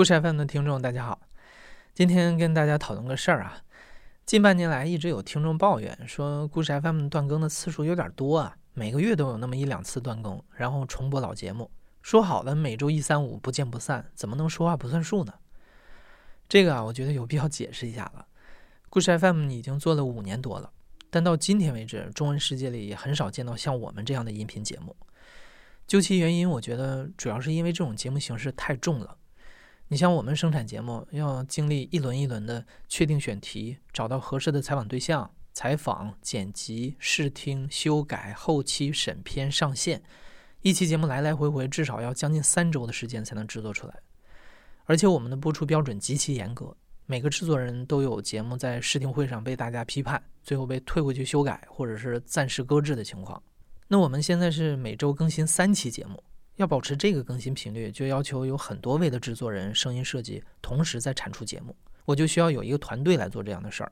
故事 FM 的听众，大家好，今天跟大家讨论个事儿啊。近半年来，一直有听众抱怨说，故事 FM 断更的次数有点多啊，每个月都有那么一两次断更，然后重播老节目。说好的每周一、三、五不见不散，怎么能说话不算数呢？这个啊，我觉得有必要解释一下了。故事 FM 已经做了五年多了，但到今天为止，中文世界里也很少见到像我们这样的音频节目。究其原因，我觉得主要是因为这种节目形式太重了。你像我们生产节目，要经历一轮一轮的确定选题、找到合适的采访对象、采访、剪辑、试听、修改、后期审片、上线，一期节目来来回回至少要将近三周的时间才能制作出来。而且我们的播出标准极其严格，每个制作人都有节目在试听会上被大家批判，最后被退回去修改或者是暂时搁置的情况。那我们现在是每周更新三期节目。要保持这个更新频率，就要求有很多位的制作人、声音设计同时在产出节目。我就需要有一个团队来做这样的事儿。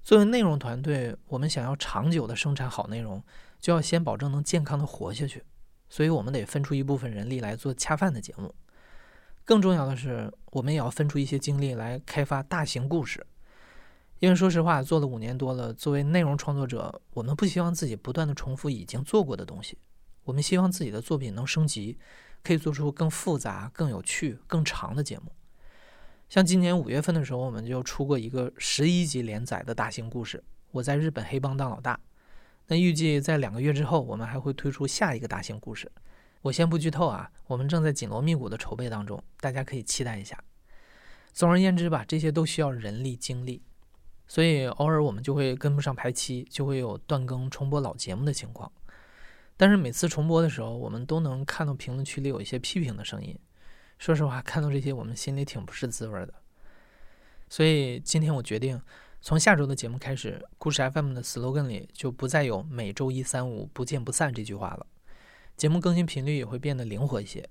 作为内容团队，我们想要长久的生产好内容，就要先保证能健康的活下去。所以，我们得分出一部分人力来做恰饭的节目。更重要的是，我们也要分出一些精力来开发大型故事。因为说实话，做了五年多了，作为内容创作者，我们不希望自己不断的重复已经做过的东西。我们希望自己的作品能升级，可以做出更复杂、更有趣、更长的节目。像今年五月份的时候，我们就出过一个十一集连载的大型故事《我在日本黑帮当老大》。那预计在两个月之后，我们还会推出下一个大型故事。我先不剧透啊，我们正在紧锣密鼓的筹备当中，大家可以期待一下。总而言之吧，这些都需要人力精力，所以偶尔我们就会跟不上排期，就会有断更重播老节目的情况。但是每次重播的时候，我们都能看到评论区里有一些批评的声音。说实话，看到这些，我们心里挺不是滋味的。所以今天我决定，从下周的节目开始，故事 FM 的 slogan 里就不再有“每周一、三、五不见不散”这句话了。节目更新频率也会变得灵活一些。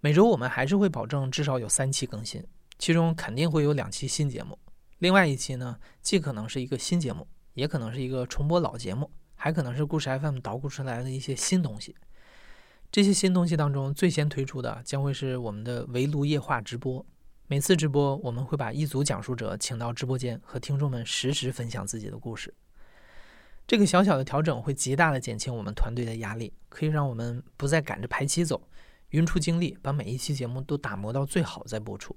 每周我们还是会保证至少有三期更新，其中肯定会有两期新节目。另外一期呢，既可能是一个新节目，也可能是一个重播老节目。还可能是故事 FM 捣鼓出来的一些新东西。这些新东西当中，最先推出的将会是我们的围炉夜话直播。每次直播，我们会把一组讲述者请到直播间，和听众们实时分享自己的故事。这个小小的调整会极大的减轻我们团队的压力，可以让我们不再赶着排期走，匀出精力，把每一期节目都打磨到最好再播出。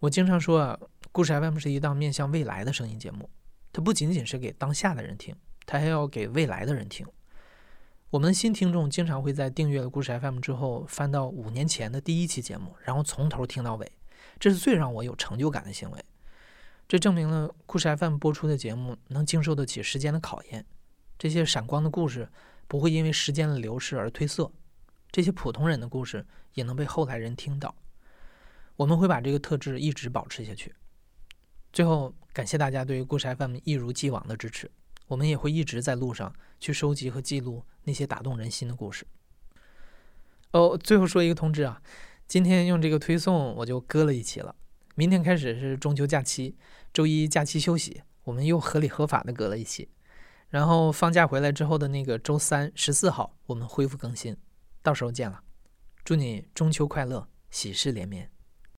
我经常说啊，故事 FM 是一档面向未来的声音节目，它不仅仅是给当下的人听。他还要给未来的人听。我们新听众经常会在订阅了故事 FM 之后，翻到五年前的第一期节目，然后从头听到尾，这是最让我有成就感的行为。这证明了故事 FM 播出的节目能经受得起时间的考验，这些闪光的故事不会因为时间的流逝而褪色，这些普通人的故事也能被后来人听到。我们会把这个特质一直保持下去。最后，感谢大家对于故事 FM 一如既往的支持。我们也会一直在路上去收集和记录那些打动人心的故事。哦，最后说一个通知啊，今天用这个推送我就搁了一期了。明天开始是中秋假期，周一假期休息，我们又合理合法的搁了一期。然后放假回来之后的那个周三十四号，我们恢复更新，到时候见了。祝你中秋快乐，喜事连绵。